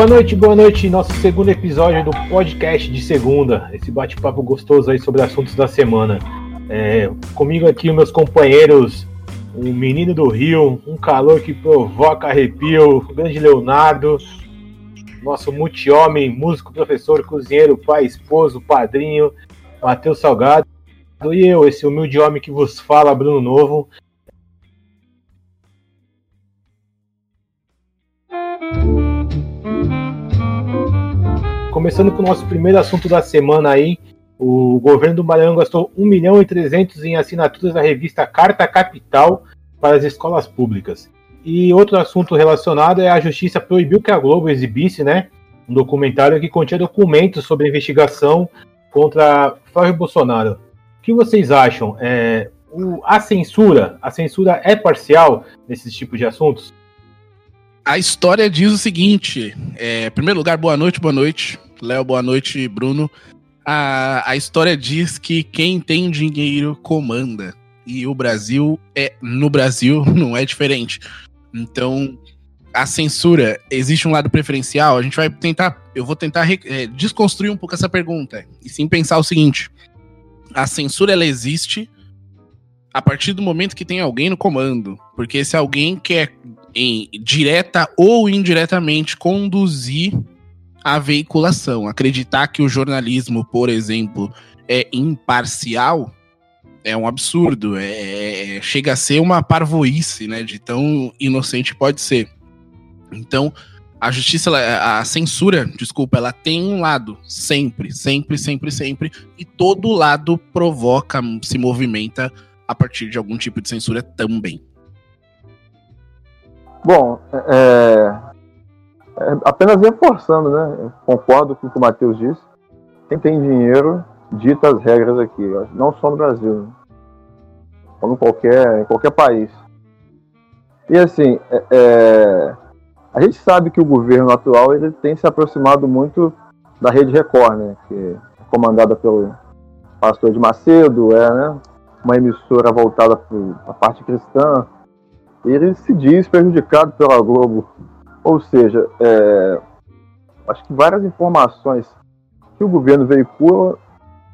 Boa noite, boa noite. Nosso segundo episódio do podcast de segunda. Esse bate-papo gostoso aí sobre assuntos da semana. É, comigo aqui, meus companheiros, o menino do Rio, um calor que provoca arrepio, o grande Leonardo, nosso multi-homem, músico, professor, cozinheiro, pai, esposo, padrinho, Matheus Salgado. E eu, esse humilde homem que vos fala, Bruno Novo. Começando com o nosso primeiro assunto da semana aí, o governo do Maranhão gastou 1 milhão e 300 em assinaturas da revista Carta Capital para as escolas públicas. E outro assunto relacionado é a justiça proibiu que a Globo exibisse, né, um documentário que continha documentos sobre a investigação contra Flávio Bolsonaro. O que vocês acham? É, o, a censura, a censura é parcial nesses tipos de assuntos? A história diz o seguinte: é, em primeiro lugar, boa noite, boa noite. Léo, boa noite, Bruno. A, a história diz que quem tem dinheiro comanda. E o Brasil é. No Brasil não é diferente. Então, a censura, existe um lado preferencial? A gente vai tentar. Eu vou tentar é, desconstruir um pouco essa pergunta. E sim pensar o seguinte: a censura ela existe a partir do momento que tem alguém no comando. Porque esse alguém quer, em, direta ou indiretamente, conduzir a veiculação. Acreditar que o jornalismo, por exemplo, é imparcial é um absurdo. É, é, é, chega a ser uma parvoíce, né? De tão inocente pode ser. Então, a justiça, a censura, desculpa, ela tem um lado, sempre, sempre, sempre, sempre, e todo lado provoca, se movimenta a partir de algum tipo de censura também. Bom, é, é, apenas reforçando, né? Concordo com o que o Matheus disse. Quem tem dinheiro dita as regras aqui, não só no Brasil, como em qualquer, em qualquer país. E assim, é, é, a gente sabe que o governo atual ele tem se aproximado muito da Rede Record, né? Que é comandada pelo pastor de Macedo, é né, uma emissora voltada para a parte cristã. Ele se diz prejudicado pela Globo ou seja, é, acho que várias informações que o governo veicula,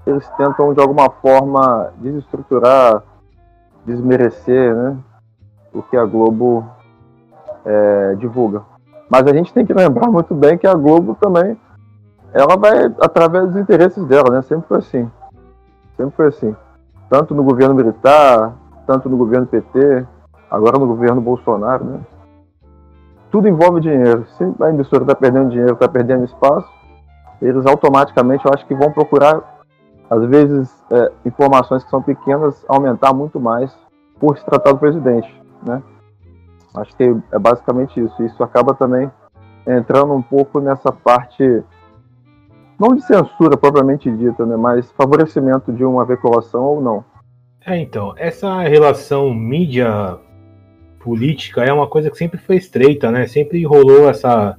eles tentam de alguma forma desestruturar, desmerecer né, o que a Globo é, divulga. Mas a gente tem que lembrar muito bem que a Globo também ela vai através dos interesses dela, né? Sempre foi assim. Sempre foi assim. Tanto no governo militar, tanto no governo PT, agora no governo Bolsonaro, né? Tudo envolve dinheiro. Se a emissora está perdendo dinheiro, está perdendo espaço, eles automaticamente, eu acho que vão procurar, às vezes, é, informações que são pequenas, aumentar muito mais por se tratar do presidente, né? Acho que é basicamente isso. Isso acaba também entrando um pouco nessa parte, não de censura propriamente dita, né? Mas favorecimento de uma veiculação ou não. É, então, essa relação mídia política é uma coisa que sempre foi estreita, né? Sempre rolou essa,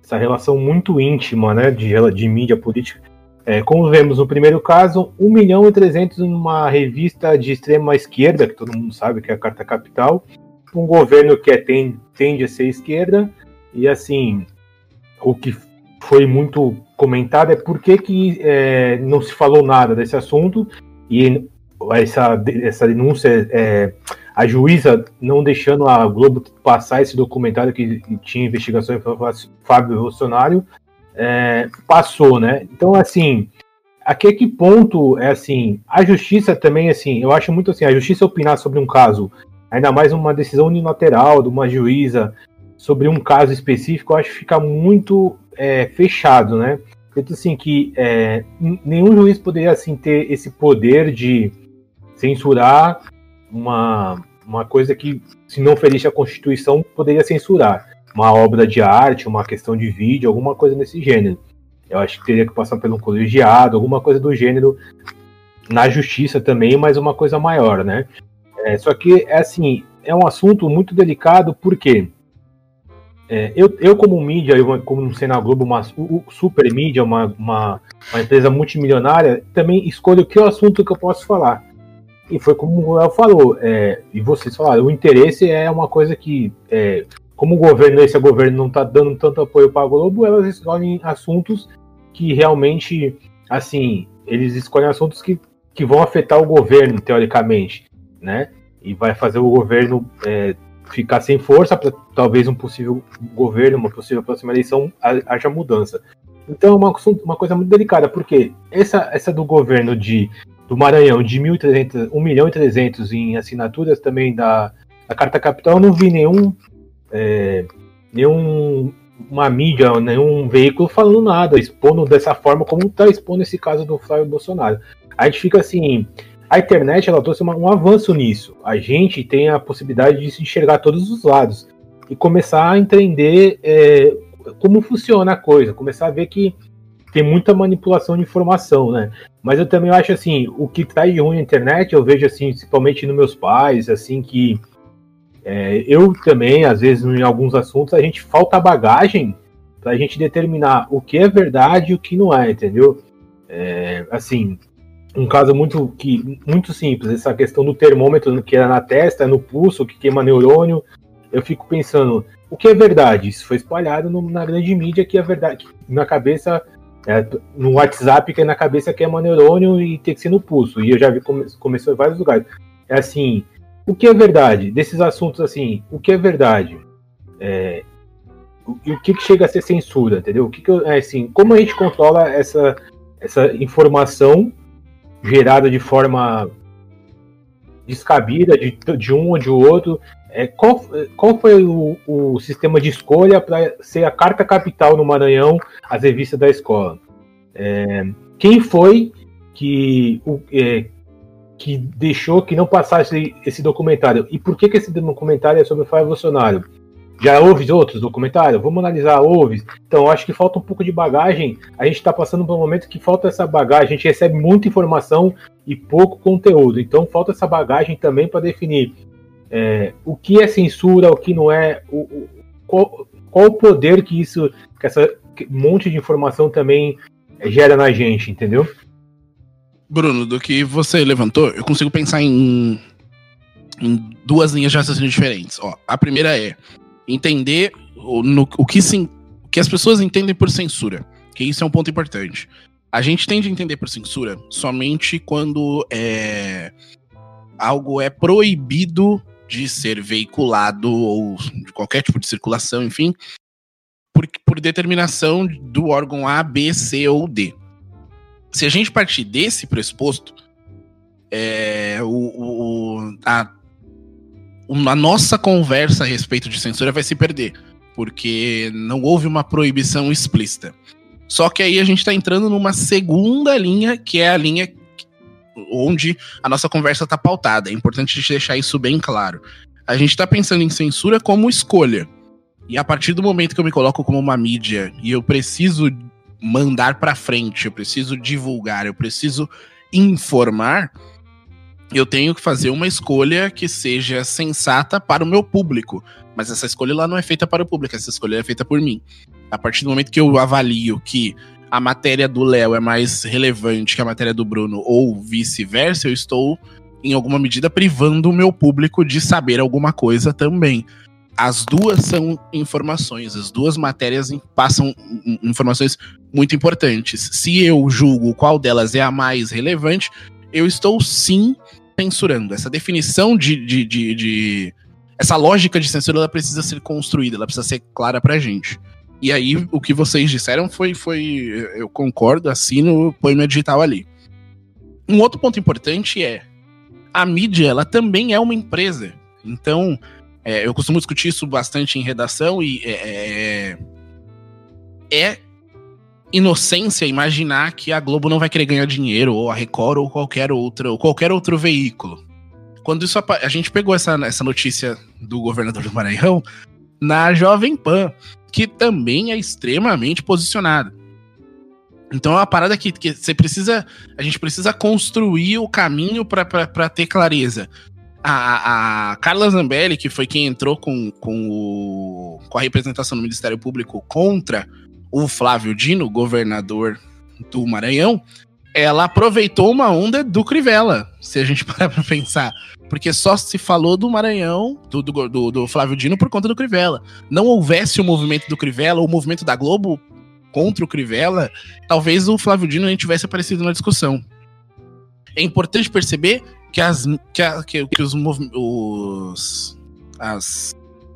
essa relação muito íntima, né? De, de mídia política. É, como vemos no primeiro caso, 1 milhão e 300 numa revista de extrema esquerda, que todo mundo sabe que é a Carta Capital, um governo que é, tende, tende a ser esquerda, e assim, o que foi muito comentado é por que, que é, não se falou nada desse assunto, e essa, essa denúncia é, a juíza não deixando a Globo passar esse documentário que tinha investigação em Fábio Bolsonaro, é, passou, né? Então, assim, aqui que ponto é assim, a justiça também, assim, eu acho muito assim, a justiça opinar sobre um caso, ainda mais uma decisão unilateral de uma juíza sobre um caso específico, eu acho que fica muito é, fechado, né? Então, assim, que é, nenhum juiz poderia, assim, ter esse poder de censurar uma, uma coisa que, se não ferisse a Constituição, poderia censurar. Uma obra de arte, uma questão de vídeo, alguma coisa nesse gênero. Eu acho que teria que passar pelo colegiado, alguma coisa do gênero na justiça também, mas uma coisa maior, né? É, só que, é assim, é um assunto muito delicado, porque é, eu, eu, como mídia, eu, como no Sena Globo, uma o, super mídia, uma, uma, uma, empresa multimilionária, também escolho que o assunto que eu posso falar. E foi como o El falou, é, e vocês falaram, o interesse é uma coisa que, é, como o governo, esse governo não está dando tanto apoio para a Globo, elas escolhem assuntos que realmente, assim, eles escolhem assuntos que, que vão afetar o governo, teoricamente, né? E vai fazer o governo é, ficar sem força para talvez um possível governo, uma possível próxima eleição, haja mudança. Então é uma, uma coisa muito delicada, porque essa, essa do governo de, do Maranhão de 1.300, 1 milhão e 300 em assinaturas também da, da Carta Capital, não vi nenhum é, nenhum uma mídia, nenhum veículo falando nada, expondo dessa forma como está expondo esse caso do Flávio Bolsonaro. A gente fica assim, a internet ela trouxe uma, um avanço nisso. A gente tem a possibilidade de se enxergar todos os lados e começar a entender é, como funciona a coisa, começar a ver que tem muita manipulação de informação, né? Mas eu também acho assim, o que traz de ruim na internet, eu vejo assim, principalmente nos meus pais, assim que é, eu também, às vezes, em alguns assuntos, a gente falta bagagem para a gente determinar o que é verdade e o que não é, entendeu? É, assim, um caso muito, que, muito simples, essa questão do termômetro que era na testa, no pulso, que queima neurônio. Eu fico pensando, o que é verdade? Isso foi espalhado no, na grande mídia que é verdade, que na cabeça, é, no WhatsApp, que é na cabeça queima neurônio e tem que ser no pulso. E eu já vi, come, começou em vários lugares. É assim, o que é verdade desses assuntos assim? O que é verdade? É, e o que, que, chega a ser censura, entendeu? O que, que é assim? Como a gente controla essa essa informação gerada de forma descabida de, de um ou de outro? É, qual, qual foi o, o sistema de escolha para ser a carta capital no Maranhão, as revistas da escola? É, quem foi que o, é, que deixou que não passasse esse documentário. E por que, que esse documentário é sobre o Flávio Bolsonaro? Já houve outros documentários? Vamos analisar, houve. Então, acho que falta um pouco de bagagem. A gente está passando por um momento que falta essa bagagem. A gente recebe muita informação e pouco conteúdo. Então, falta essa bagagem também para definir é, o que é censura, o que não é, o, o, qual, qual o poder que isso, que essa monte de informação também gera na gente, entendeu? Bruno, do que você levantou, eu consigo pensar em, em duas linhas de raciocínio diferentes. Ó, a primeira é entender o, no, o, que se, o que as pessoas entendem por censura, que isso é um ponto importante. A gente tende a entender por censura somente quando é, algo é proibido de ser veiculado ou de qualquer tipo de circulação, enfim, por, por determinação do órgão A, B, C ou D se a gente partir desse pressuposto, é, o, o, a, a nossa conversa a respeito de censura vai se perder, porque não houve uma proibição explícita. Só que aí a gente está entrando numa segunda linha, que é a linha onde a nossa conversa está pautada. É importante a gente deixar isso bem claro. A gente está pensando em censura como escolha. E a partir do momento que eu me coloco como uma mídia e eu preciso mandar para frente, eu preciso divulgar, eu preciso informar, eu tenho que fazer uma escolha que seja sensata para o meu público. Mas essa escolha lá não é feita para o público, essa escolha é feita por mim. A partir do momento que eu avalio que a matéria do Léo é mais relevante que a matéria do Bruno, ou vice-versa, eu estou, em alguma medida, privando o meu público de saber alguma coisa também as duas são informações, as duas matérias passam informações muito importantes. Se eu julgo qual delas é a mais relevante, eu estou sim censurando. Essa definição de, de, de, de essa lógica de censura ela precisa ser construída, ela precisa ser clara pra gente. E aí, o que vocês disseram foi, foi eu concordo, assino, põe meu digital ali. Um outro ponto importante é, a mídia, ela também é uma empresa. Então, é, eu costumo discutir isso bastante em redação e é, é, é, inocência imaginar que a Globo não vai querer ganhar dinheiro, ou a Record, ou qualquer outro, ou qualquer outro veículo. Quando isso a gente pegou essa, essa notícia do governador do Maranhão na Jovem Pan, que também é extremamente posicionada. Então é uma parada que, que você precisa. A gente precisa construir o caminho para ter clareza a, a Carla Zambelli, que foi quem entrou com, com, o, com a representação do Ministério Público contra o Flávio Dino, governador do Maranhão, ela aproveitou uma onda do Crivella, se a gente parar pra pensar. porque só se falou do Maranhão, do, do, do, Flávio Dino, por conta do Crivella. Não houvesse o movimento do Crivella, ou o movimento da Globo contra o Crivella, talvez o Flávio Dino nem tivesse aparecido na discussão. É importante perceber que, as, que, a, que, que os, os as,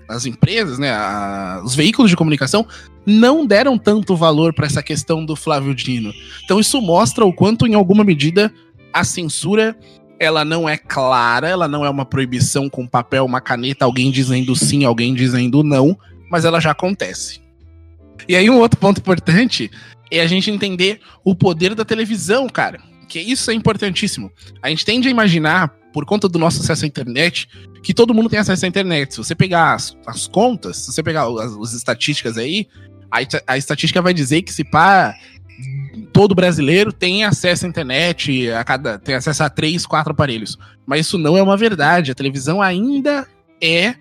as empresas, né, a, os veículos de comunicação não deram tanto valor para essa questão do Flávio Dino. Então isso mostra o quanto, em alguma medida, a censura ela não é clara, ela não é uma proibição com papel, uma caneta, alguém dizendo sim, alguém dizendo não, mas ela já acontece. E aí um outro ponto importante é a gente entender o poder da televisão, cara. Que isso é importantíssimo. A gente tende a imaginar, por conta do nosso acesso à internet, que todo mundo tem acesso à internet. Se você pegar as, as contas, se você pegar as, as estatísticas aí, a, a estatística vai dizer que se pá, todo brasileiro tem acesso à internet, a cada, tem acesso a três, quatro aparelhos. Mas isso não é uma verdade. A televisão ainda é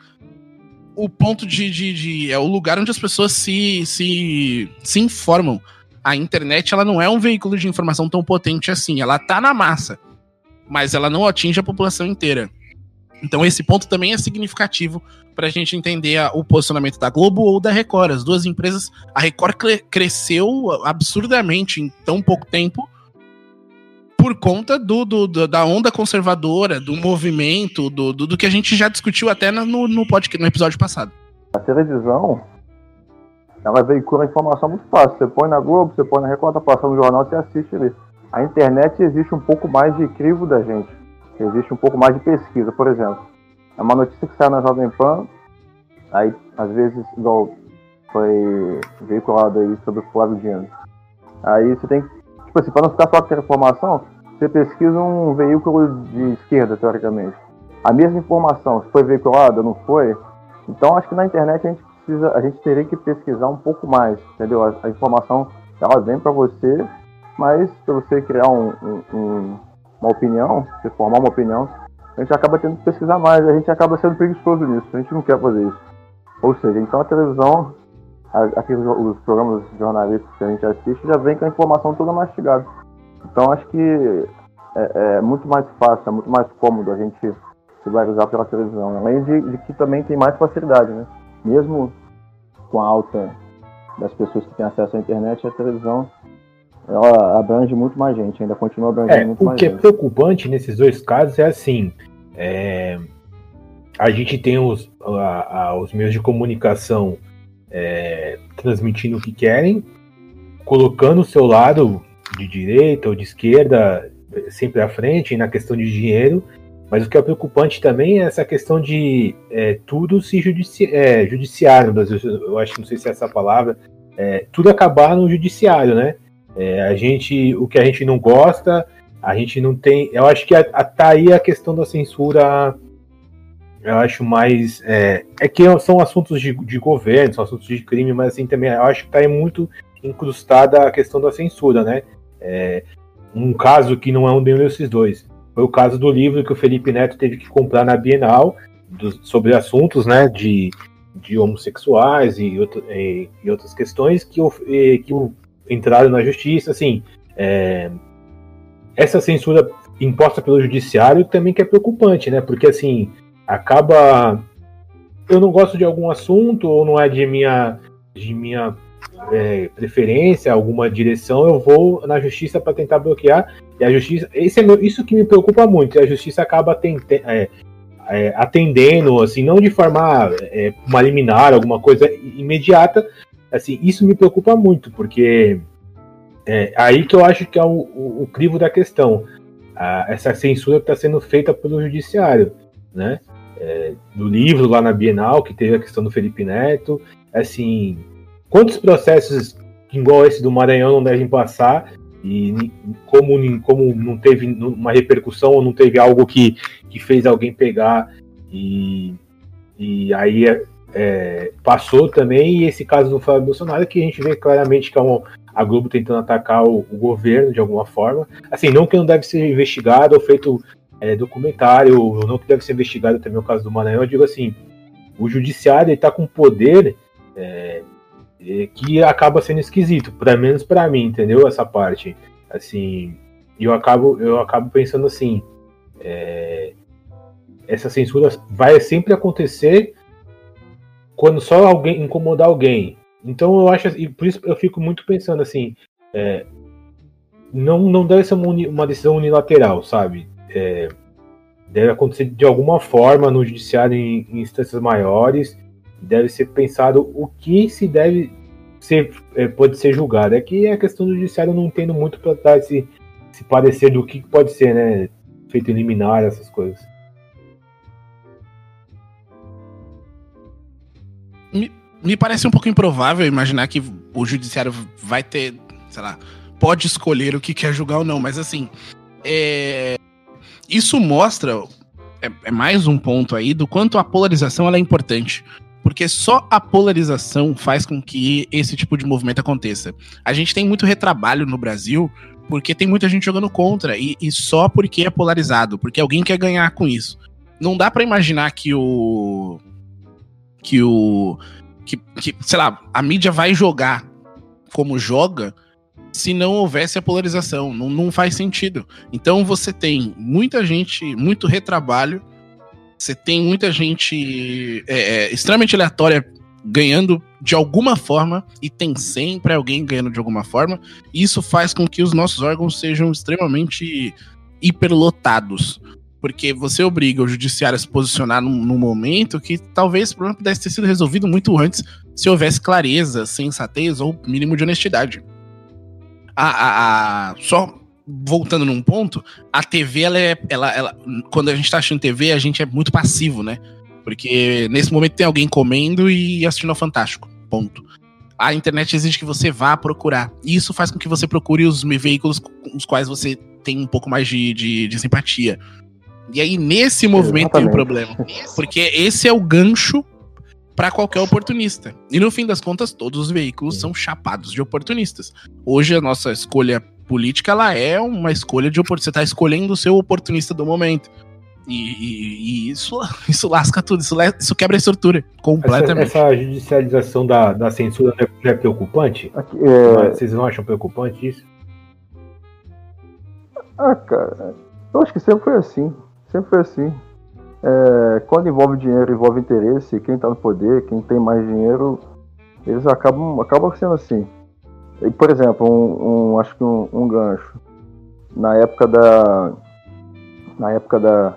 o ponto de, de, de, é o lugar onde as pessoas se, se, se informam. A internet ela não é um veículo de informação tão potente assim. Ela tá na massa, mas ela não atinge a população inteira. Então esse ponto também é significativo para a gente entender a, o posicionamento da Globo ou da Record. As duas empresas, a Record cresceu absurdamente em tão pouco tempo por conta do, do, do, da onda conservadora, do movimento, do, do, do que a gente já discutiu até no, no, podcast, no episódio passado. A televisão, ela veicula informação muito fácil. Você põe na Globo, você põe na Record, tá passando no jornal, você assiste ali. A internet existe um pouco mais de crivo da gente. Existe um pouco mais de pesquisa, por exemplo. É uma notícia que sai na Jovem Pan, aí às vezes, igual foi veiculado aí sobre o Flávio Dino. Aí você tem que, tipo assim, para não ficar só com informação, você pesquisa um veículo de esquerda, teoricamente. A mesma informação, se foi veiculada, não foi. Então acho que na internet a gente precisa, a gente teria que pesquisar um pouco mais, entendeu? A, a informação ela vem para você, mas para você criar um, um, um, uma opinião, você formar uma opinião, a gente acaba tendo que pesquisar mais, a gente acaba sendo preguiçoso nisso, a gente não quer fazer isso. Ou seja, então a televisão, aqueles os programas jornalísticos que a gente assiste já vem com a informação toda mastigada. Então acho que é, é, muito mais fácil, é muito mais cômodo a gente se usar pela televisão. Além de, de, que também tem mais facilidade, né? Mesmo com a alta das pessoas que têm acesso à internet, a televisão ela abrange muito mais gente, ainda continua abrangendo é, muito mais gente. O que é preocupante nesses dois casos é assim: é, a gente tem os, a, a, os meios de comunicação é, transmitindo o que querem, colocando o seu lado de direita ou de esquerda sempre à frente na questão de dinheiro, mas o que é preocupante também é essa questão de é, tudo se judici é, no Brasil. Eu acho que não sei se é essa palavra. É, tudo acabar no judiciário, né? É, a gente, o que a gente não gosta, a gente não tem. Eu acho que a, a, tá aí a questão da censura. Eu acho mais. É, é que são assuntos de, de governo, são assuntos de crime, mas assim também. Eu acho que tá aí muito incrustada a questão da censura, né? É, um caso que não é um desses dois. Foi o caso do livro que o Felipe Neto teve que comprar na Bienal do, sobre assuntos, né, de, de homossexuais e, outro, e, e outras questões que o, que entraram na justiça, assim, é, essa censura imposta pelo judiciário também que é preocupante, né? Porque assim acaba, eu não gosto de algum assunto ou não é de minha de minha é, preferência, alguma direção, eu vou na justiça para tentar bloquear e a justiça, esse é meu, isso que me preocupa muito, a justiça acaba tente, é, é, atendendo, assim, não de forma é, uma liminar, alguma coisa imediata, assim, isso me preocupa muito, porque é aí que eu acho que é o, o, o crivo da questão. A, essa censura está sendo feita pelo judiciário, né? É, do livro lá na Bienal, que teve a questão do Felipe Neto, assim, quantos processos igual esse do Maranhão não devem passar? E como, como não teve uma repercussão ou não teve algo que, que fez alguém pegar? E, e aí é, é, passou também, e esse caso do Flávio Bolsonaro, que a gente vê claramente que é uma, a Globo tentando atacar o, o, governo de alguma forma. Assim, não que não deve ser investigado ou feito é, documentário, ou não que deve ser investigado também o caso do Maranhão, eu digo assim, o judiciário está com poder é, que acaba sendo esquisito, pelo menos para mim, entendeu? Essa parte. Assim, eu acabo, eu acabo pensando assim, é, essa censura vai sempre acontecer quando só alguém incomodar alguém. Então eu acho, e por isso eu fico muito pensando assim, é, não, não deve ser uma, uma decisão unilateral, sabe? É, deve acontecer de alguma forma no judiciário em, em, instâncias maiores, deve ser pensado o que se deve ser, é, pode ser julgado. É que a questão do judiciário não entendo muito para dar esse, esse parecer do que pode ser, né? Feito eliminar essas coisas. Me, parece um pouco improvável imaginar que o judiciário vai ter, sei lá, pode escolher o que quer julgar ou não, mas assim, é, isso mostra, é, é, mais um ponto aí, do quanto a polarização é importante. Porque só a polarização faz com que esse tipo de movimento aconteça. A gente tem muito retrabalho no Brasil porque tem muita gente jogando contra, e, e só porque é polarizado, porque alguém quer ganhar com isso. Não dá para imaginar que o. que o. Que, que, sei lá, a mídia vai jogar como joga se não houvesse a polarização. Não, não faz sentido. Então você tem muita gente, muito retrabalho, você tem muita gente é, é, extremamente aleatória ganhando de alguma forma, e tem sempre alguém ganhando de alguma forma, isso faz com que os nossos órgãos sejam extremamente hiperlotados. Porque você obriga o judiciário a se posicionar num, num momento que talvez o problema pudesse ter sido resolvido muito antes se houvesse clareza, sensatez ou mínimo de honestidade a, a, a, só voltando num ponto, a TV, ela é. Ela, ela, quando a gente tá assistindo TV, a gente é muito passivo, né? Porque nesse momento tem alguém comendo e assistindo ao Fantástico. Ponto. A internet exige que você vá procurar. E isso faz com que você procure os veículos com os quais você tem um pouco mais de, de, de simpatia. E aí, nesse movimento, Exatamente. tem um problema. Porque esse é o gancho para qualquer oportunista. E no fim das contas, todos os veículos são chapados de oportunistas. Hoje a nossa escolha política ela é uma escolha de oportunista. Você está escolhendo o seu oportunista do momento. E, e, e, isso, isso lasca tudo, isso, isso quebra a estrutura completamente. Essa, essa judicialização da, da censura não é, preocupante? Aqui, é... Vocês não acham preocupante isso? Ah, cara, eu acho que sempre foi assim. Sempre foi assim. É, quando envolve dinheiro, envolve interesse, quem está no poder, quem tem mais dinheiro, eles acabam, acabam sendo assim. Por exemplo, um, um acho que um, um, gancho. Na época da. Na época da.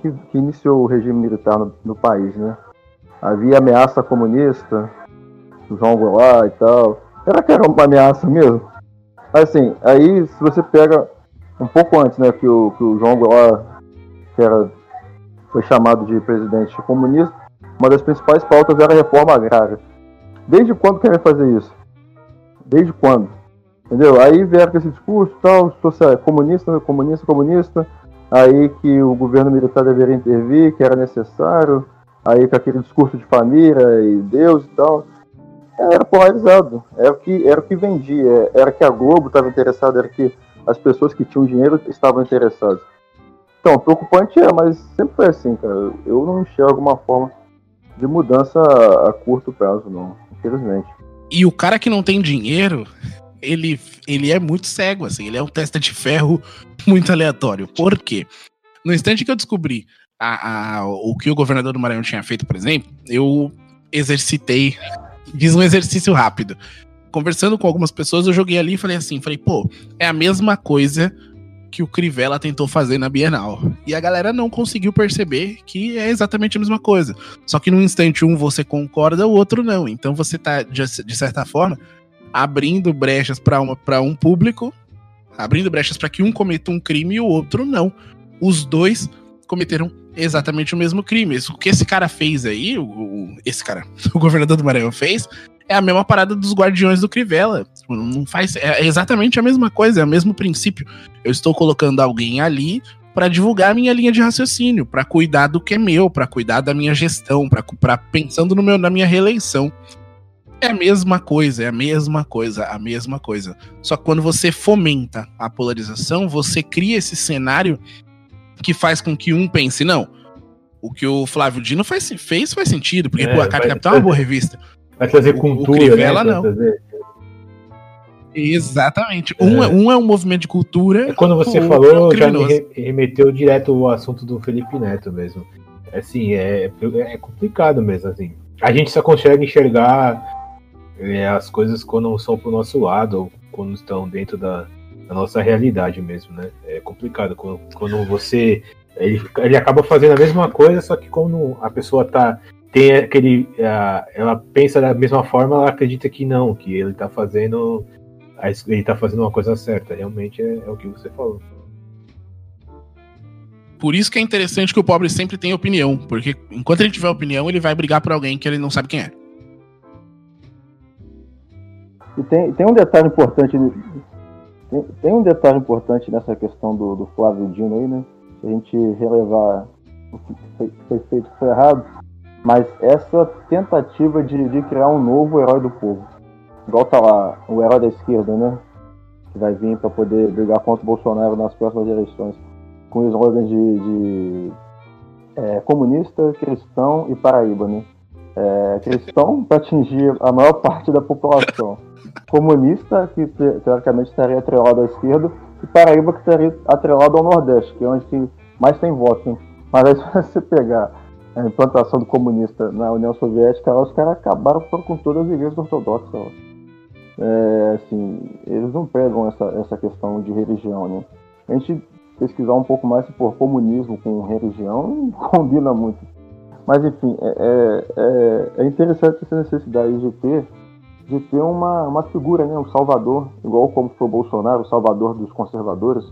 Que, que iniciou o regime militar no, no, país, né? Havia ameaça comunista, João Goulart e tal. Será que era uma ameaça mesmo? Assim, aí se você pega um pouco antes, né, que o, que o João Goulart, que era foi chamado de presidente comunista, uma das principais pautas era a reforma agrária. Desde quando querem fazer isso? Desde quando? Entendeu? Aí vieram com esse discurso, tal, social, comunista, comunista, comunista, aí que o governo militar deveria intervir, que era necessário, aí com aquele discurso de família e Deus e tal. Era polarizado, era o que, era o que vendia, era que a Globo estava interessada, era que as pessoas que tinham dinheiro estavam interessadas. Então, preocupante é, mas sempre foi assim, cara. Eu não enxergo uma forma de mudança a curto prazo, não, infelizmente. E o cara que não tem dinheiro, ele, ele é muito cego, assim, ele é um testa de ferro muito aleatório. Por quê? No instante que eu descobri a, a, o que o governador do Maranhão tinha feito, por exemplo, eu exercitei, fiz um exercício rápido. Conversando com algumas pessoas, eu joguei ali e falei assim, falei, pô, é a mesma coisa que o Crivella tentou fazer na Bienal. E a galera não conseguiu perceber que é exatamente a mesma coisa. Só que num instante um você concorda, o outro não. Então você tá, de, de certa forma, abrindo brechas para um público, abrindo brechas para que um cometa um crime e o outro não. Os dois cometeram exatamente o mesmo crime. O que esse cara fez aí, o, o, esse cara, o governador do Maranhão fez, é a mesma parada dos Guardiões do Crivella. Tipo, não faz. É exatamente a mesma coisa, é o mesmo princípio. Eu estou colocando alguém ali para divulgar a minha linha de raciocínio, para cuidar do que é meu, para cuidar da minha gestão, para pensando no meu, na minha reeleição. É a mesma coisa, é a mesma coisa, a mesma coisa. Só que quando você fomenta a polarização, você cria esse cenário que faz com que um pense, não, o que o Flávio Dino faz, fez faz sentido, porque é, pô, a Carta Capital é uma boa revista. Vai trazer cultura. O Crivella, né? não. Trazer... Exatamente. Um é, um é um movimento de cultura. É quando você falou, é um já me remeteu direto o assunto do Felipe Neto mesmo. Assim, é, é complicado mesmo, assim. A gente só consegue enxergar é, as coisas quando não são pro nosso lado, ou quando estão dentro da, da nossa realidade mesmo, né? É complicado quando, quando você. Ele, ele acaba fazendo a mesma coisa, só que quando a pessoa tá. Tem aquele. ah, ela pensa da mesma forma, ela acredita que não, que ele tá fazendo. a Ele tá fazendo uma coisa certa. Realmente é, é o que você falou. Por isso que é interessante que o pobre sempre tem opinião. Porque enquanto ele tiver opinião, ele vai brigar por alguém que ele não sabe quem é. E tem, tem um detalhe importante. Tem, um detalhe importante nessa questão do, do Flávio Dino aí, né? Se a gente relevar o que foi, foi feito foi errado, mas essa tentativa de, de criar um novo herói do povo. Igual tá lá, o herói da esquerda, né? Que vai vir para poder brigar contra o Bolsonaro nas próximas eleições. Com slogan de, de é, comunista, cristão e Paraíba, né? É, cristão para atingir a maior parte da população comunista, que te- teoricamente estaria atrelado à esquerda, e Paraíba, que estaria atrelado ao Nordeste, que é onde mais tem voto. né? Mas aí, se você pegar a implantação do comunista na União Soviética, os caras acabaram com todas as igrejas ortodoxas. É, assim, eles não pegam essa, essa questão de religião, né? A gente pesquisar um pouco mais por comunismo com religião não combina muito. Mas enfim, é, é, é- é interessante essa necessidade de ter de ter uma, uma figura, né, um salvador, igual como foi o Bolsonaro, o salvador dos conservadores,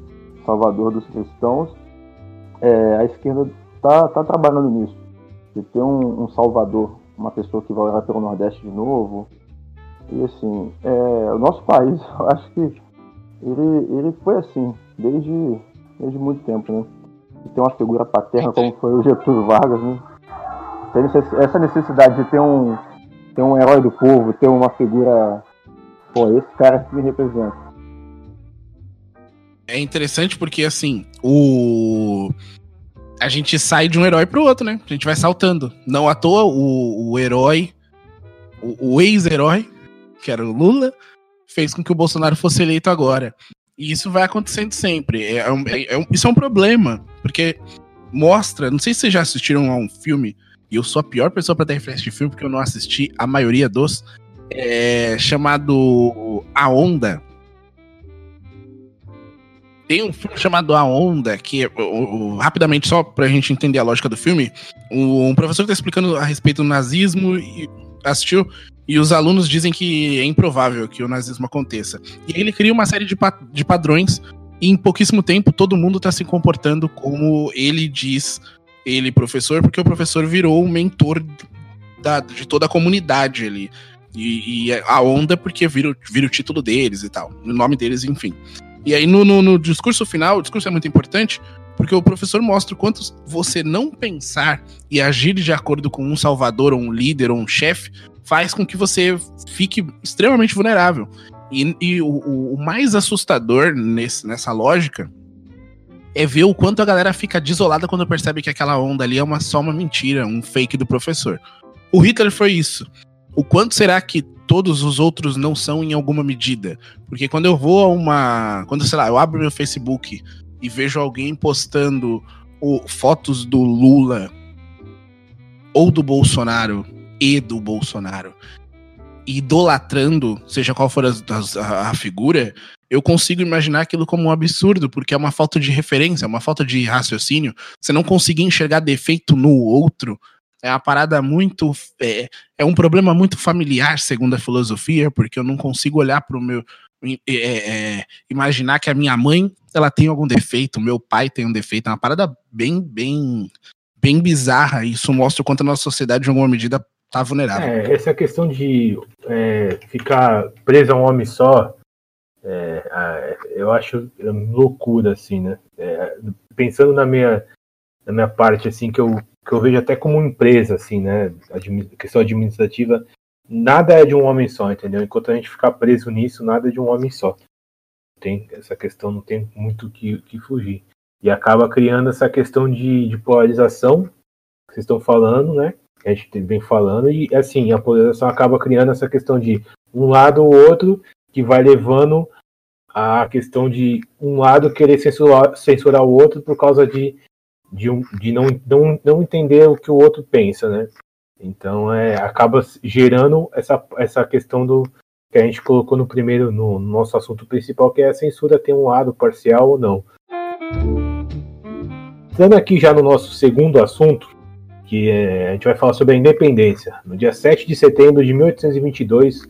salvador dos cristãos. É, a esquerda está tá trabalhando nisso, de ter um, um salvador, uma pessoa que vai olhar pelo Nordeste de novo. E assim, é, o nosso país, eu acho que ele, ele foi assim, desde, desde muito tempo, né? Tem uma figura paterna como foi o Getúlio Vargas, né? Tem essa necessidade de ter um, ter um herói do povo, ter uma figura. Pô, esse cara que me representa. É interessante porque, assim, o. A gente sai de um herói pro outro, né? A gente vai saltando. Não à toa, o, o herói, o, o ex-herói, que era o Lula, fez com que o Bolsonaro fosse eleito agora. E isso vai acontecendo sempre. É é- é um- isso é um problema, porque mostra. Não sei se vocês já assistiram a um filme, e eu sou a pior pessoa pra ter referência de filme, porque eu não assisti a maioria dos. é, chamado A Onda. Tem um filme chamado A Onda, que, o- o- rapidamente, só pra gente entender a lógica do filme, o- um professor tá explicando a respeito do nazismo e assistiu, e os alunos dizem que é improvável que o nazismo aconteça. E ele cria uma série de, pa- de padrões, e em pouquíssimo tempo todo mundo tá se comportando como ele diz, ele, professor, porque o professor virou o mentor da- de toda a comunidade ali. E, e a onda porque vira, vira o título deles e tal, o nome deles, enfim. E aí, no, no- no discurso final, o discurso é muito importante, porque o professor mostra o quanto você não pensar e agir de acordo com um salvador, ou um líder, ou um chefe, faz com que você fique extremamente vulnerável. E, e o- o mais assustador nesse- nessa lógica é ver o quanto a galera fica desolada quando percebe que aquela onda ali é uma, só uma mentira, um fake do professor. O Hitler foi isso. O quanto será que todos os outros não são em alguma medida? Porque quando eu vou a uma. Quando, sei lá, eu abro meu Facebook e vejo alguém postando o- fotos do Lula ou do Bolsonaro e do Bolsonaro, idolatrando, seja qual for as- a, a figura, eu consigo imaginar aquilo como um absurdo, porque é uma falta de referência, é uma falta de raciocínio. Você não conseguir enxergar defeito no outro é uma parada muito. É, é um problema muito familiar, segundo a filosofia, porque eu não consigo olhar para o meu. é, é, imaginar que a minha mãe ela tem algum defeito, meu pai tem um defeito. É uma parada bem, bem, bem bizarra. Isso mostra o quanto a nossa sociedade, de alguma medida, tá vulnerável. É, essa questão de é, ficar preso a um homem só, é, é, eu acho loucura, assim, né? É, pensando na minha, na minha parte, assim, que eu, que eu vejo até como empresa, assim, né? Admi questão administrativa, nada é de um homem só, entendeu? Enquanto a gente ficar preso nisso, nada é de um homem só. Tem essa questão, não tem muito que, que fugir. E acaba criando essa questão de, de polarização que vocês estão falando, né? que a gente vem falando, e assim, a polarização acaba criando essa questão de um lado ou outro, que vai levando a questão de um lado querer censurar, censurar o outro por causa de, de, um, de não, não, não entender o que o outro pensa, né? Então é, acaba gerando essa, essa questão do que a gente colocou no primeiro, no, no nosso assunto principal, que é a censura ter um lado parcial ou não. Entrando aqui já no nosso segundo assunto, que é, a gente vai falar sobre a independência. No dia 7 de setembro de 1822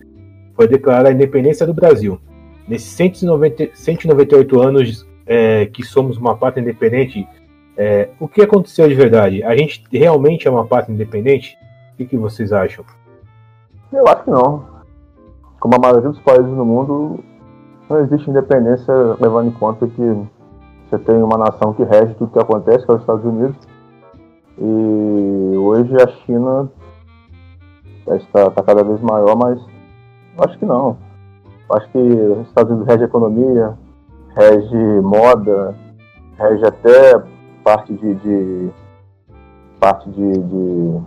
foi declarada a independência do Brasil. Nesses 190, 198 anos é, que somos uma pátria independente, é, o que aconteceu de verdade? A gente realmente é uma pátria independente? O que, que vocês acham? Eu acho que não. Como a maioria dos países no mundo, não existe independência levando em conta que você tem uma nação que rege tudo que acontece, que é os Estados Unidos. E hoje a China está, está cada vez maior, mas acho que não. Acho que os Estados Unidos rege economia, rege moda, rege até parte de, de parte de, de,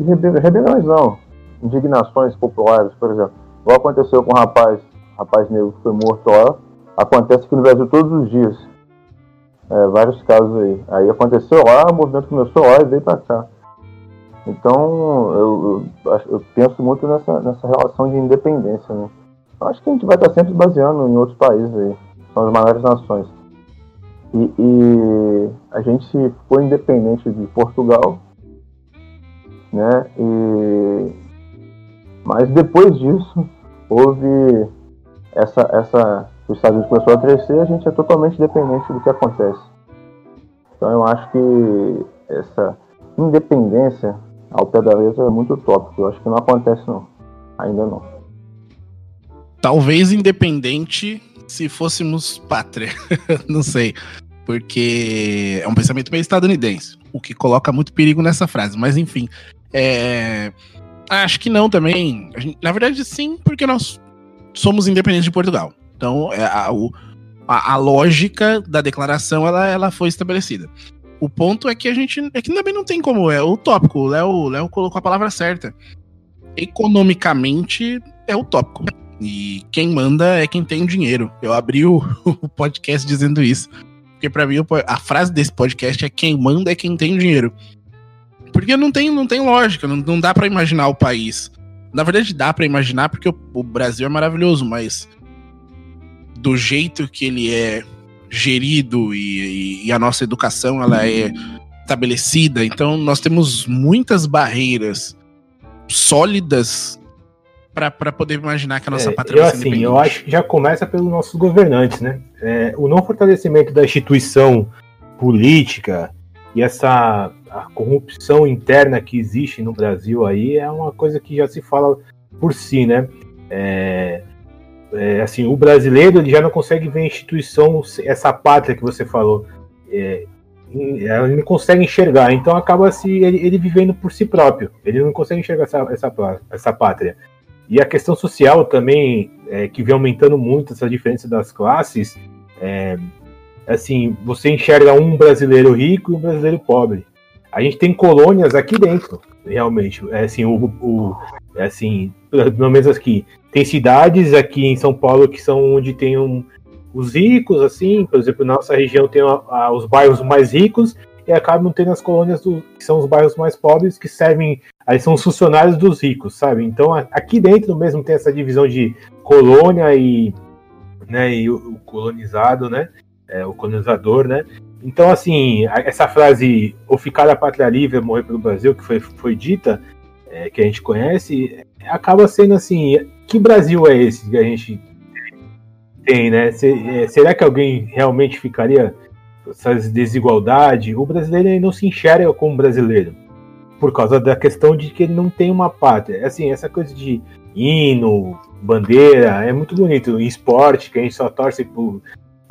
de rebeliões não, indignações populares, por exemplo. Igual aconteceu com um rapaz, rapaz negro que foi morto lá, acontece aqui no Brasil todos os dias. É, vários casos aí. Aí aconteceu lá, o movimento começou lá e veio para cá. Então eu, eu, eu, penso muito nessa, nessa relação de independência. Né? Acho que a gente vai estar sempre baseando em outros países aí. São as maiores nações. E, e, a gente ficou independente de Portugal, né? E, mas depois disso houve essa, essa, os Estados Unidos começou a crescer, a gente é totalmente dependente do que acontece. Então eu acho que essa independência ao pé da letra é muito utópico. Eu acho que não acontece não, ainda não. Talvez independente se fôssemos pátria. não sei. Porque é um pensamento meio estadunidense, o que coloca muito perigo nessa frase. Mas enfim. É... Acho que não também. Na verdade, sim, porque nós somos independentes de Portugal. Então, é, a, a, a, lógica da declaração ela, ela foi estabelecida. O ponto é que a gente. É que também não tem como. É utópico. O Léo, Léo colocou a palavra certa. Economicamente é utópico. E quem manda é quem tem dinheiro. Eu abri o, o podcast dizendo isso. Porque para mim a frase desse podcast é quem manda é quem tem dinheiro. Porque não tem, não tem lógica, não, não dá para imaginar o país. Na verdade dá para imaginar porque o, o Brasil é maravilhoso, mas do jeito que ele é gerido e, e, e, a nossa educação ela é estabelecida, então nós temos muitas barreiras sólidas para poder imaginar que a nossa é, pátria eu, assim, eu acho que já começa pelos nossos governantes, né? É, o não fortalecimento da instituição política e essa a corrupção interna que existe no Brasil aí é uma coisa que já se fala por si, né? É, é, assim, o brasileiro ele já não consegue ver a instituição, essa pátria que você falou, é, ele não consegue enxergar, então acaba se ele, ele, vivendo por si próprio, ele não consegue enxergar essa, essa, essa pátria. E a questão social também, é, que vem aumentando muito essa diferença das classes, é, assim, você enxerga um brasileiro rico e um brasileiro pobre. A gente tem colônias aqui dentro, realmente. É assim, o, o assim, pelo menos aqui. Tem cidades aqui em São Paulo que são onde tem um, os ricos, assim, por exemplo, nossa região tem a, a, os bairros mais ricos e acabam tendo as colônias do, que são os bairros mais pobres que servem aí são os funcionários dos ricos, sabe? Então aqui dentro mesmo tem essa divisão de colônia e, né, e o, o colonizado, né? É, o colonizador, né? Então, assim, essa frase, ou ficar a pátria livre, morrer pelo Brasil, que foi, foi dita, é, que a gente conhece, acaba sendo assim, que Brasil é esse que a gente tem, né? É, será que alguém realmente ficaria essa desigualdade? O brasileiro não se enxerga como brasileiro por causa da questão de que ele não tem uma pátria. Assim, essa coisa de hino, bandeira, é muito bonito. Em esporte, que a gente só torce pro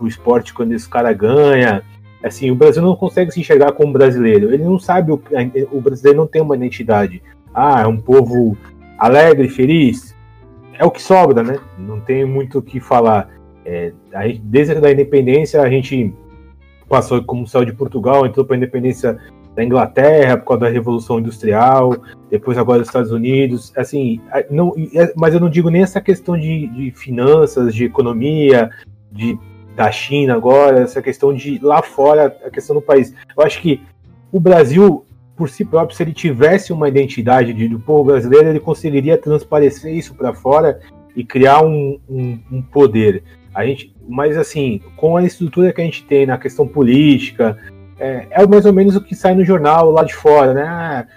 esporte quando esse cara ganha. Assim, o Brasil não consegue se enxergar como brasileiro. Ele não sabe, o, o brasileiro não tem uma identidade. Ah, é um povo alegre, feliz. É o que sobra, né? Não tem muito o que falar. É, aí, desde a independência, a gente passou como saiu de Portugal, entrou para a independência da Inglaterra por causa da Revolução Industrial, depois agora dos Estados Unidos, assim, não, é, mas eu não digo nem essa questão de, de finanças, de economia, de da China agora, essa questão de lá fora, a questão do país. Eu acho que o Brasil, por si próprio, se ele tivesse uma identidade de, do povo brasileiro, ele conseguiria transparecer isso para fora e criar um, um, um, poder. A gente, mas assim, com a estrutura que a gente tem na questão política, é, é mais ou menos o que sai no jornal lá de fora, né? Ah,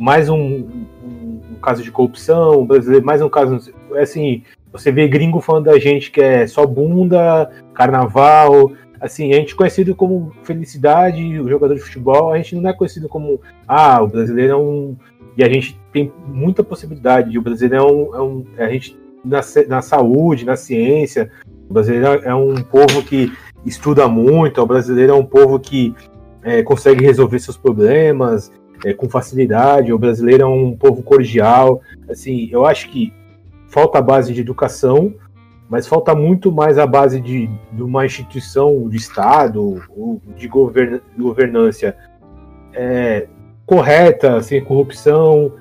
mais um, um, um caso de corrupção brasileiro, mais um caso, assim, você vê gringo falando da gente que é só bunda, carnaval, assim, a gente é conhecido como felicidade, o jogador de futebol, a gente não é conhecido como, ah, o brasileiro é um. E a gente tem muita possibilidade, o brasileiro é um. É um a gente, na, na saúde, na ciência, o brasileiro é um povo que estuda muito, o brasileiro é um povo que é, consegue resolver seus problemas é, com facilidade, o brasileiro é um povo cordial. Assim, eu acho que falta a base de educação, mas falta muito mais a base de, de uma instituição de Estado de govern, governança é, correta, sem corrupção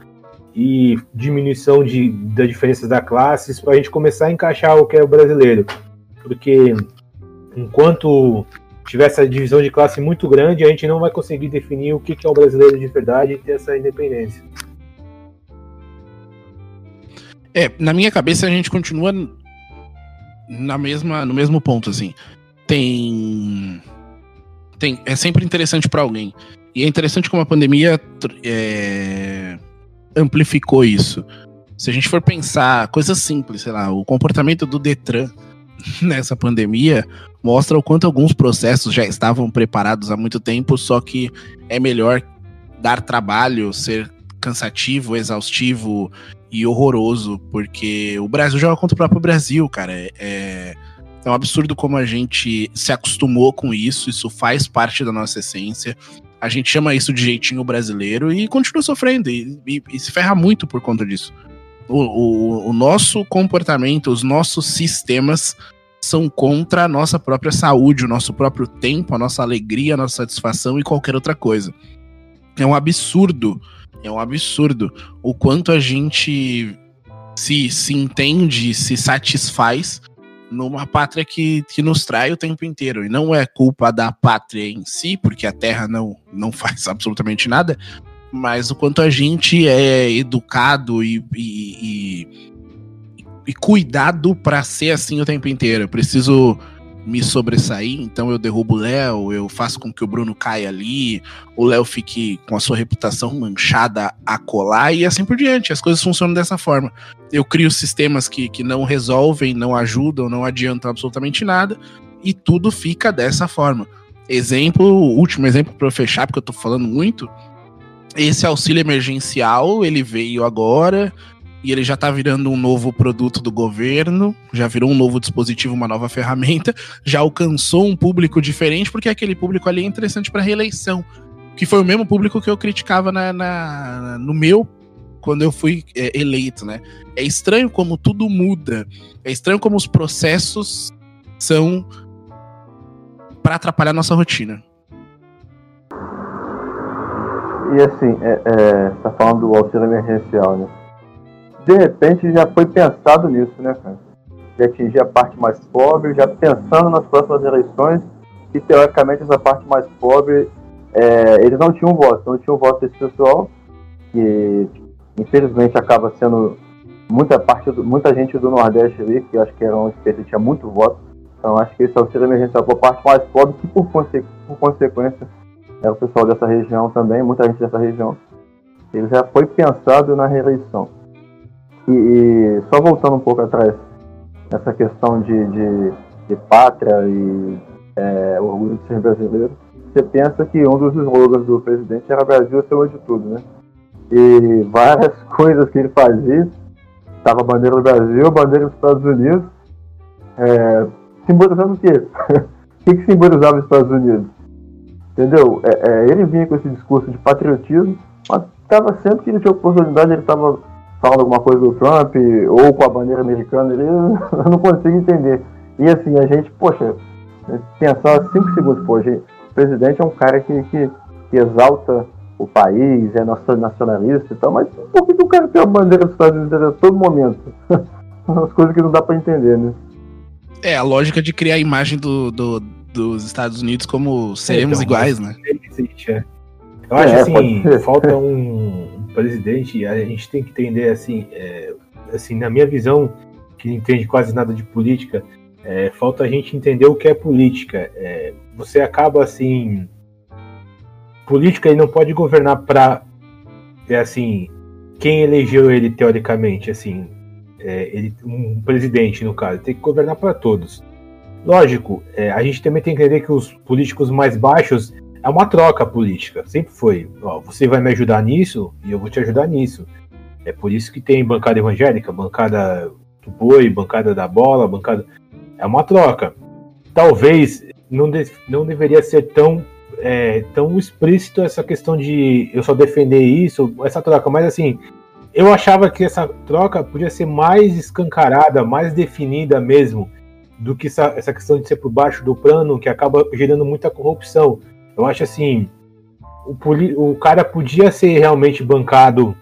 e diminuição de, das diferenças da classes para a gente começar a encaixar o que é o brasileiro. Porque enquanto tiver essa divisão de classe muito grande, a gente não vai conseguir definir o que é o brasileiro de verdade e ter essa independência. É, na minha cabeça a gente continua na mesma, no mesmo ponto, assim. Tem. tem é sempre interessante para alguém. E é interessante como a pandemia é, amplificou isso. Se a gente for pensar coisas simples, sei lá, o comportamento do Detran nessa pandemia mostra o quanto alguns processos já estavam preparados há muito tempo, só que é melhor dar trabalho, ser cansativo, exaustivo e horroroso, porque o Brasil joga contra o próprio Brasil, cara. É, é, é um absurdo como a gente se acostumou com isso, isso faz parte da nossa essência. A gente chama isso de jeitinho brasileiro e continua sofrendo e, e, e se ferra muito por conta disso. O, o, o nosso comportamento, os nossos sistemas são contra a nossa própria saúde, o nosso próprio tempo, a nossa alegria, a nossa satisfação e qualquer outra coisa. É um absurdo é um absurdo o quanto a gente se, se entende, se satisfaz numa pátria que, que nos trai o tempo inteiro. E não é culpa da pátria em si, porque a Terra não, não faz absolutamente nada, mas o quanto a gente é educado e, e, e, e cuidado para ser assim o tempo inteiro. Eu preciso me sobressair, então eu derrubo o Léo, eu faço com que o Bruno caia ali, o Léo fique com a sua reputação manchada a colar e assim por diante. As coisas funcionam dessa forma. Eu crio sistemas que, que não resolvem, não ajudam, não adiantam absolutamente nada e tudo fica dessa forma. Exemplo, último exemplo para fechar, porque eu tô falando muito. Esse auxílio emergencial, ele veio agora, e ele já está virando um novo produto do governo, já virou um novo dispositivo, uma nova ferramenta, já alcançou um público diferente, porque aquele público ali é interessante para reeleição, que foi o mesmo público que eu criticava na, na no meu quando eu fui é, eleito, né? É estranho como tudo muda, é estranho como os processos são para atrapalhar nossa rotina. E assim, é, é, tá falando do auxílio emergencial, né? De repente já foi pensado nisso, né, cara? De atingir a parte mais pobre, já pensando nas próximas eleições, que teoricamente essa parte mais pobre, é, eles não tinham voto, não tinham voto desse pessoal, que infelizmente acaba sendo muita parte, do, muita gente do Nordeste ali, que acho que era um que tinha muito voto, então acho que esse auxílio emergencial para a parte mais pobre, que por, conse por consequência era o pessoal dessa região também, muita gente dessa região, ele já foi pensado na reeleição. E, e, só voltando um pouco atrás, essa questão de, de, de pátria e é, orgulho de ser brasileiro, você pensa que um dos slogans do presidente era Brasil acima de tudo, né? E várias coisas que ele fazia, estava a bandeira do Brasil, a bandeira dos Estados Unidos, é, simbolizando o quê? o que, simbolizava os Estados Unidos? Entendeu? É, é, ele vinha com esse discurso de patriotismo, mas estava sempre que ele tinha oportunidade, ele estava falando alguma coisa do Trump ou com a bandeira americana, ele, eu não consigo entender. E assim, a gente, poxa, pensar cinco segundos, pô, gente, o presidente é um cara que, que que exalta o país, é nacionalista e tal, mas por que, que o cara tem a bandeira dos Estados Unidos a todo momento? As coisas que não dá para entender, né? É, a lógica de criar a imagem do, do dos Estados Unidos como seremos então, iguais, né? Existe, é. Eu acho é, assim, falta um, um, presidente, a gente tem que entender assim, é, assim, na minha visão, que entende quase nada de política, é, falta a gente entender o que é política. É, você acaba assim. Política ele não pode governar para. É assim. Quem elegeu ele teoricamente, assim. É, ele, um presidente, no caso, tem que governar para todos. Lógico, é, a gente também tem que entender que os políticos mais baixos é uma troca política, sempre foi. Ó, você vai me ajudar nisso e eu vou te ajudar nisso. É por isso que tem bancada evangélica, bancada do boi, bancada da bola, bancada. É uma troca. Talvez não, de, não deveria ser tão, é, tão explícito essa questão de eu só defender isso, essa troca, mas assim, eu achava que essa troca podia ser mais escancarada, mais definida mesmo, do que essa, essa questão de ser por baixo do plano, que acaba gerando muita corrupção. Eu acho assim, o, o cara podia ser realmente bancado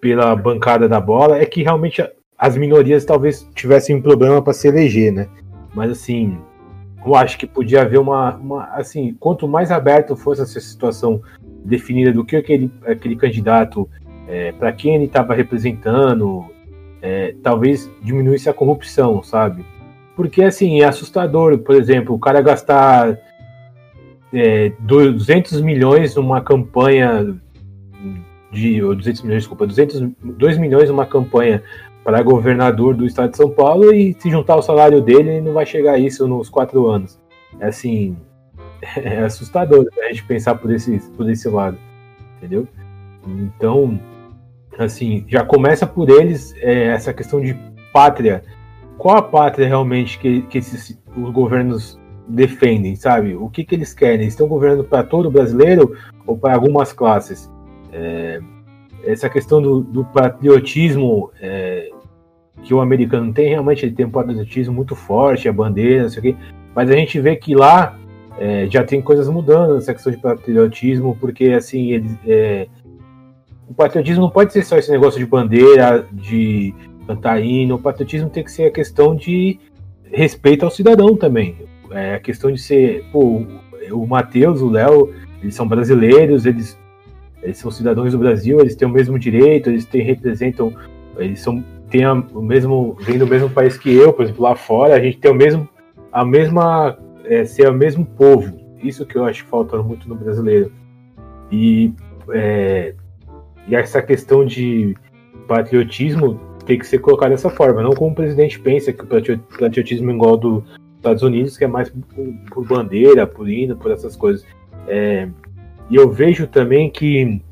pela bancada da bola, é que realmente as minorias talvez tivessem um problema para se eleger, né? Mas assim, eu acho que podia haver uma, uma assim, quanto mais aberto fosse essa situação definida do que aquele, aquele candidato, é, para quem ele estava representando, é, talvez diminuísse a corrupção, sabe? Porque assim, é assustador, por exemplo, o cara gastar é, 200 milhões numa campanha de 200 milhões, desculpa, 200, 2 milhões numa campanha para governador do estado de São Paulo e se juntar o salário dele não vai chegar a isso nos quatro anos. É assim, é assustador a gente pensar por esse, por esse lado, entendeu? Então, assim, já começa por eles é, essa questão de pátria. Qual a pátria realmente que, que esses, os governos defendem, sabe? O que, que eles querem? Estão governando para todo brasileiro ou para algumas classes? É, essa questão do, do patriotismo é, que o americano tem, realmente ele tem um patriotismo muito forte, a bandeira, não sei o quê, mas a gente vê que lá é, já tem coisas mudando nessa questão de patriotismo, porque assim, é, o patriotismo não pode ser só esse negócio de bandeira, de cantar hino, o patriotismo tem que ser a questão de respeito ao cidadão também. É a questão de ser, pô, o Matheus, o Léo, eles são brasileiros, eles, eles são cidadãos do Brasil, eles têm o mesmo direito, eles têm, representam, eles são tem o mesmo, vem do mesmo país que eu, por exemplo, lá fora, a gente tem o mesmo, a mesma, é, ser o mesmo povo. Isso que eu acho que falta muito no brasileiro. E, é, e essa questão de patriotismo tem que ser colocado dessa forma, não como o presidente pensa que o patriotismo é igual dos Estados Unidos, que é mais por, por bandeira, por hino, por essas coisas. É, e eu vejo também que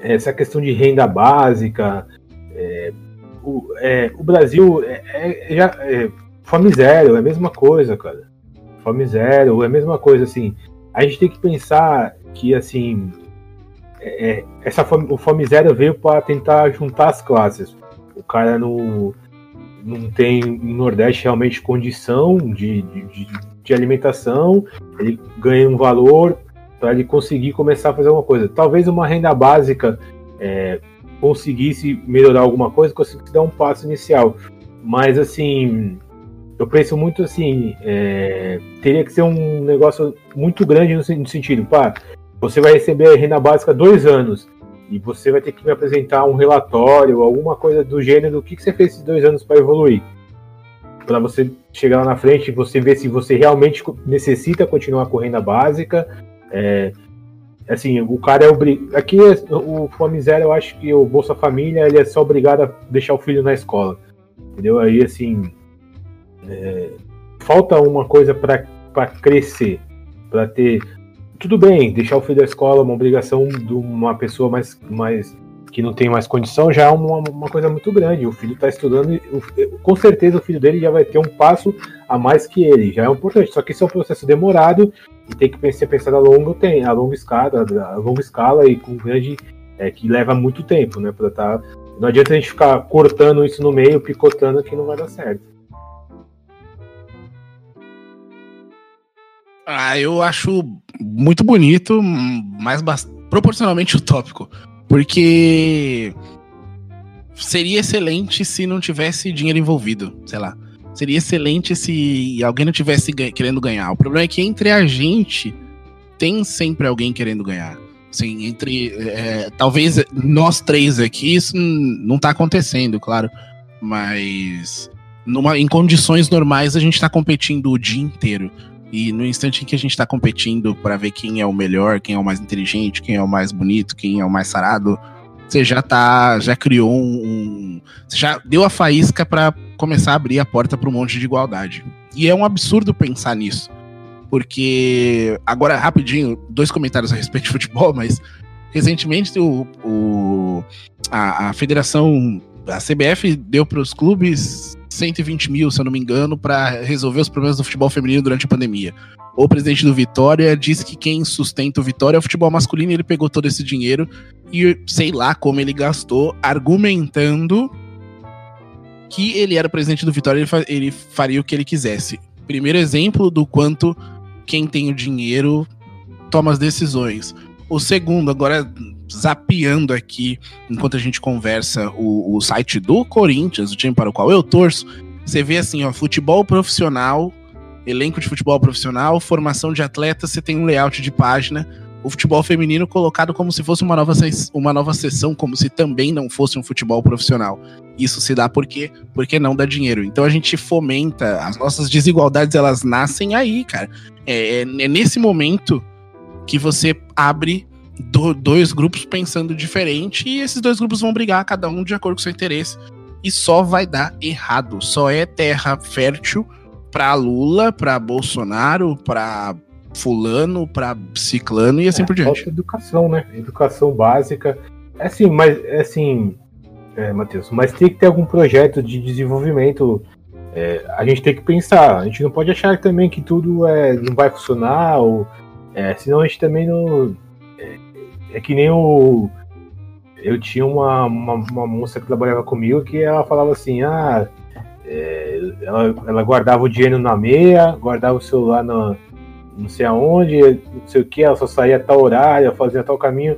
essa questão de renda básica, é, o, é, o Brasil é, é, já, é, fome zero, é a mesma coisa, cara. Fome zero, é a mesma coisa, assim. A gente tem que pensar que, assim, é, é essa fome, o fome zero veio para tentar juntar as classes. O cara no, não tem no Nordeste realmente condição de, de, de alimentação, ele ganha um valor para ele conseguir começar a fazer alguma coisa. Talvez uma renda básica é, conseguisse melhorar alguma coisa, conseguisse dar um passo inicial. Mas assim, eu penso muito assim, é, teria que ser um negócio muito grande no, no sentido, pá, você vai receber a renda básica dois anos e você vai ter que me apresentar um relatório, alguma coisa do gênero, o que, que você fez esses dois anos para evoluir? Para você chegar lá na frente e você ver se você realmente necessita continuar com renda básica, é, assim, o cara é obrigado. Aqui o Fome Zero, eu acho que o Bolsa Família ele é só obrigado a deixar o filho na escola. Entendeu? Aí assim. É, falta uma coisa para crescer, para ter. Tudo bem, deixar o filho da escola é uma obrigação de uma pessoa mais, mais que não tem mais condição já é uma, uma coisa muito grande. O filho está estudando, e, com certeza o filho dele já vai ter um passo a mais que ele, já é importante. Só que isso é um processo demorado e tem que ser pensado a longo tem, a longa escala, a longa escala e com grande é, que leva muito tempo, né? Para tá, não adianta a gente ficar cortando isso no meio, picotando que não vai dar certo. Ah, eu acho muito bonito, mas proporcionalmente utópico. Porque seria excelente se não tivesse dinheiro envolvido, sei lá. Seria excelente se alguém não tivesse querendo ganhar. O problema é que entre a gente tem sempre alguém querendo ganhar. Assim, entre. É, talvez nós três aqui, isso não tá acontecendo, claro. Mas. Numa, em condições normais, a gente tá competindo o dia inteiro. E no instante em que a gente tá competindo para ver quem é o melhor, quem é o mais inteligente, quem é o mais bonito, quem é o mais sarado, você já tá. Já criou um. um você já deu a faísca para começar a abrir a porta para um monte de igualdade. E é um absurdo pensar nisso. Porque, agora, rapidinho, dois comentários a respeito de futebol, mas recentemente o, o a, a federação, a CBF deu para os clubes 120 mil, se eu não me engano, para resolver os problemas do futebol feminino durante a pandemia. O presidente do Vitória disse que quem sustenta o Vitória é o futebol masculino e ele pegou todo esse dinheiro e sei lá como ele gastou argumentando que ele era presidente do Vitória ele, ele faria o que ele quisesse. Primeiro exemplo do quanto quem tem o dinheiro toma as decisões. O segundo, agora zapeando aqui, enquanto a gente conversa, o, o site do Corinthians, o time para o qual eu torço, você vê assim, ó, futebol profissional, elenco de futebol profissional, formação de atletas, você tem um layout de página, o futebol feminino colocado como se fosse uma nova, uma nova sessão, como se também não fosse um futebol profissional. Isso se dá por quê? Porque não dá dinheiro. Então a gente fomenta, as nossas desigualdades elas nascem aí, cara. É, é, é nesse momento que você abre do, dois grupos pensando diferente e esses dois grupos vão brigar, cada um de acordo com o seu interesse. E só vai dar errado. Só é terra fértil para Lula, para Bolsonaro, para fulano, para ciclano e assim é, por diante. Educação, né? Educação básica. É assim, mas é assim, é, Matheus, mas tem que ter algum projeto de desenvolvimento. É, a gente tem que pensar. A gente não pode achar também que tudo é, não vai funcionar, ou, é, senão a gente também não. É, é que nem o. Eu tinha uma, uma, uma, moça que trabalhava comigo que ela falava assim: ah, é, ela, ela guardava o dinheiro na meia, guardava o celular na, não sei aonde, não sei o que, ela só saía tal horário, fazia tal caminho,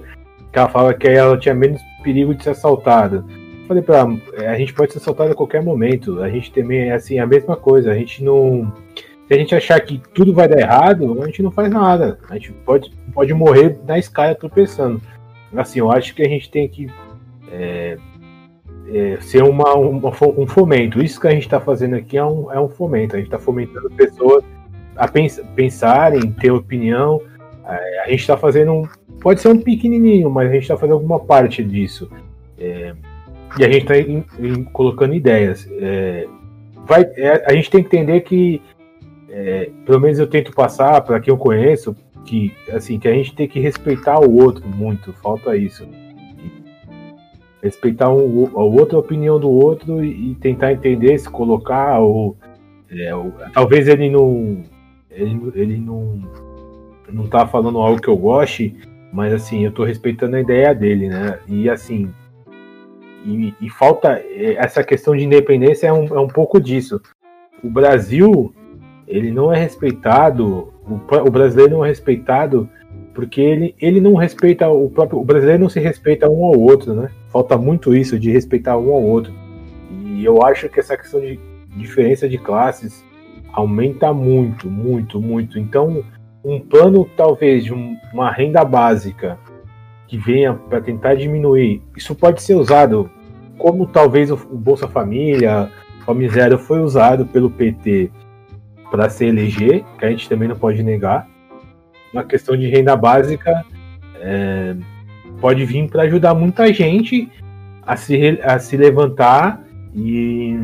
que ela falava que ela tinha menos perigo de ser assaltada. Falei pra ela, é, a gente pode ser assaltado a qualquer momento, a gente também é assim, a mesma coisa, a gente não. Se a gente achar que tudo vai dar errado, a gente não faz nada. A gente pode, pode morrer na escada tropeçando. Assim, eu acho que a gente tem que é, é, ser uma, uma, um fomento. Isso que a gente está fazendo aqui é um, é um fomento. A gente está fomentando pessoas a pens pensarem, ter opinião. É, a gente está fazendo um. Pode ser um pequenininho, mas a gente está fazendo alguma parte disso. É, e a gente está colocando ideias. É, vai, é, a gente tem que entender que, é, pelo menos eu tento passar para quem eu conheço, que assim que a gente tem que respeitar o outro muito. Falta isso. Respeitar um, a outra opinião do outro e, e tentar entender, se colocar ou é, talvez ele não ele, ele não, não tá falando algo que eu goste, mas assim, eu tô respeitando a ideia dele, né? E assim, e, e falta é, essa questão de independência é um, é um pouco disso. O Brasil, ele não é respeitado, o, brasileiro não é respeitado porque ele, ele não respeita o próprio. O brasileiro não se respeita um ao outro, né? Falta muito isso de respeitar um ao outro. E eu acho que essa questão de diferença de classes aumenta muito, muito, muito. Então, um plano talvez de um, uma renda básica que venha para tentar diminuir, isso pode ser usado como talvez o Bolsa Família, o Miséria foi usado pelo PT para se eleger, que a gente também não pode negar. Uma questão de renda básica é, pode vir para ajudar muita gente a se, a se levantar e,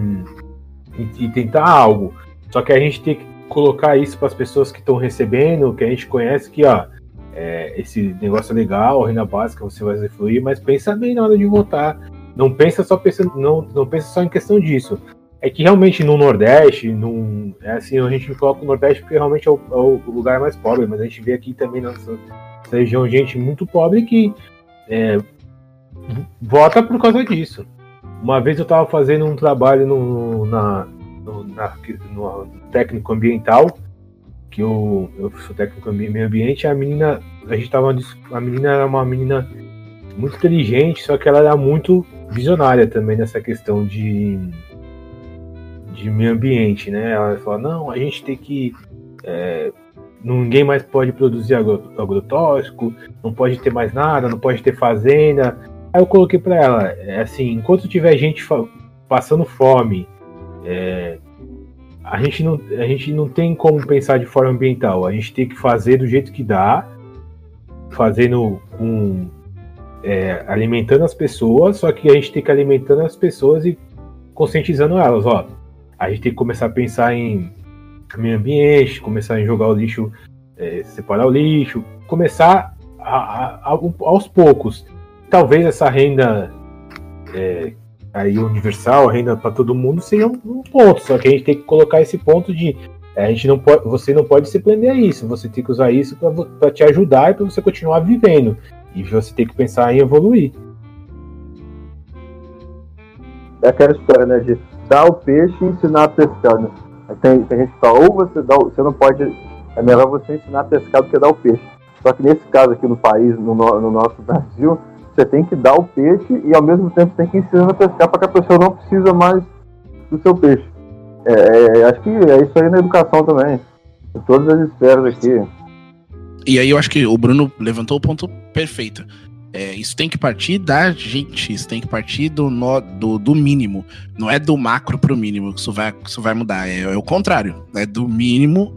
e, e tentar algo. Só que a gente tem que colocar isso para as pessoas que estão recebendo, que a gente conhece que, ó, é, esse negócio é legal, renda básica, você vai usufruir, mas pensa bem na hora de votar. Não pensa só pensando, não, não pensa só em questão disso. É que realmente no Nordeste, é assim, a gente coloca o Nordeste porque realmente é o, é o, lugar mais pobre, mas a gente vê aqui também nessa, nessa região gente muito pobre que é, vota por causa disso. Uma vez eu estava fazendo um trabalho no, na, no, na, no técnico ambiental que eu, eu sou técnico em meio ambiente, a menina, a gente tava, a menina era uma menina muito inteligente, só que ela era muito visionária também nessa questão de de meio ambiente, né? Ela falou, não, a gente tem que é, ninguém mais pode produzir agrotóxico, não pode ter mais nada, não pode ter fazenda. Aí eu coloquei para ela, é assim, enquanto tiver gente passando fome, é, a, gente não, a gente não tem como pensar de forma ambiental. A gente tem que fazer do jeito que dá, fazendo com é, alimentando as pessoas, só que a gente tem que alimentando as pessoas e conscientizando elas, ó. A gente tem que começar a pensar em meio ambiente, começar a jogar o lixo, é, separar o lixo, começar a, a, a, aos poucos. Talvez essa renda é, aí universal, a renda para todo mundo, seja um, um, ponto. Só que a gente tem que colocar esse ponto de a gente não pode, você não pode se prender a isso. Você tem que usar isso para te ajudar e para você continuar vivendo. E você tem que pensar em evoluir. É aquela história, né? De dar o peixe e ensinar a pescar, né? Tem, tem gente que fala, ou você dá, você não pode. É melhor você ensinar a pescar do que dar o peixe. Só que nesse caso aqui no país, no, no nosso Brasil, você tem que dar o peixe e ao mesmo tempo tem que ensinar a pescar para que a pessoa não precisa mais do seu peixe. É, é, acho que é isso aí na educação também. Em todas as esferas aqui. E aí eu acho que o Bruno levantou o ponto perfeito. É, isso tem que partir da gente, isso tem que partir do, no, do, do mínimo. Não é do macro pro mínimo que isso vai, que isso vai mudar. É, é o contrário. É do mínimo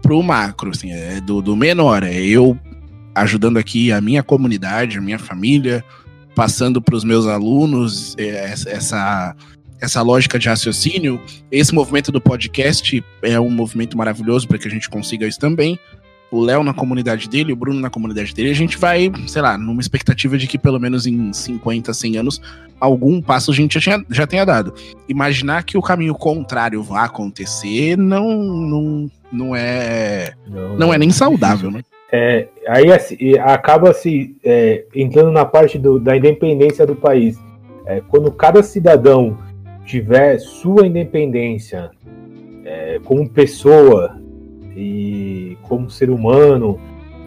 pro macro, assim, é do, do menor. É eu ajudando aqui a minha comunidade, a minha família, passando para os meus alunos é, essa, essa lógica de raciocínio. Esse movimento do podcast é um movimento maravilhoso para que a gente consiga isso também o Léo na comunidade dele, o Bruno na comunidade dele, a gente vai, sei lá, numa expectativa de que pelo menos em 50, 100 anos, algum passo a gente já, tinha, já tenha dado. Imaginar que o caminho contrário vá acontecer não, não, não é. Não, não é nem saudável, né? É, aí assim, acaba se é, entrando na parte do, da independência do país. É, quando cada cidadão tiver sua independência é, como pessoa e como ser humano,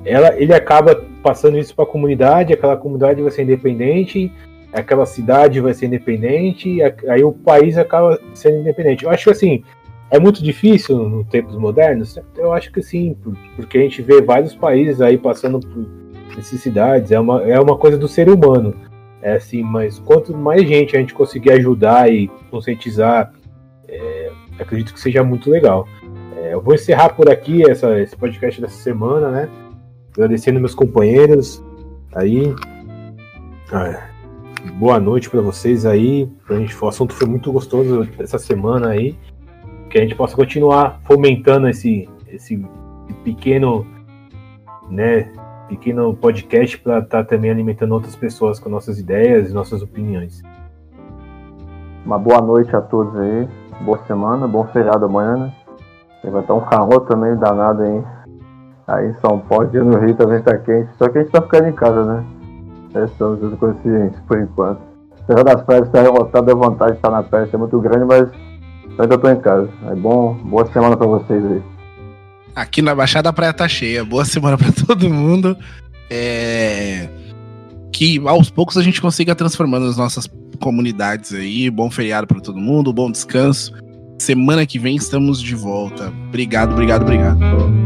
ela, ele acaba passando isso para a comunidade, aquela comunidade vai ser independente, aquela cidade vai ser independente, aí o país acaba sendo independente. Eu acho que assim, é muito difícil no tempos modernos? Eu acho que sim, porque a gente vê vários países aí passando por necessidades, é uma, é uma coisa do ser humano. É assim, mas quanto mais gente a gente conseguir ajudar e conscientizar, é, acredito que seja muito legal. É, eu vou encerrar por aqui essa, esse podcast dessa semana, né? Agradecendo meus companheiros aí. Ah, boa noite para vocês aí. A gente, o assunto foi muito gostoso essa semana aí. Que a gente possa continuar fomentando esse, esse pequeno, né, pequeno podcast para estar tá também alimentando outras pessoas com nossas ideias e nossas opiniões. Uma boa noite a todos aí. Boa semana, bom feriado amanhã, né? Estar um calor também danado aí. Aí em São Paulo, aqui no Rio também tá quente. Só que a gente tá ficando em casa, né? Estamos tudo conscientes por enquanto. Apesar das praias estarem lotadas, a vontade de estar na praia é muito grande, mas ainda tô em casa. É bom, boa semana para vocês aí. Aqui na Baixada a praia tá cheia. Boa semana para todo mundo. É... Que aos poucos a gente consiga transformando as nossas comunidades aí. Bom feriado para todo mundo, bom descanso. Semana que vem estamos de volta. Obrigado, obrigado, obrigado.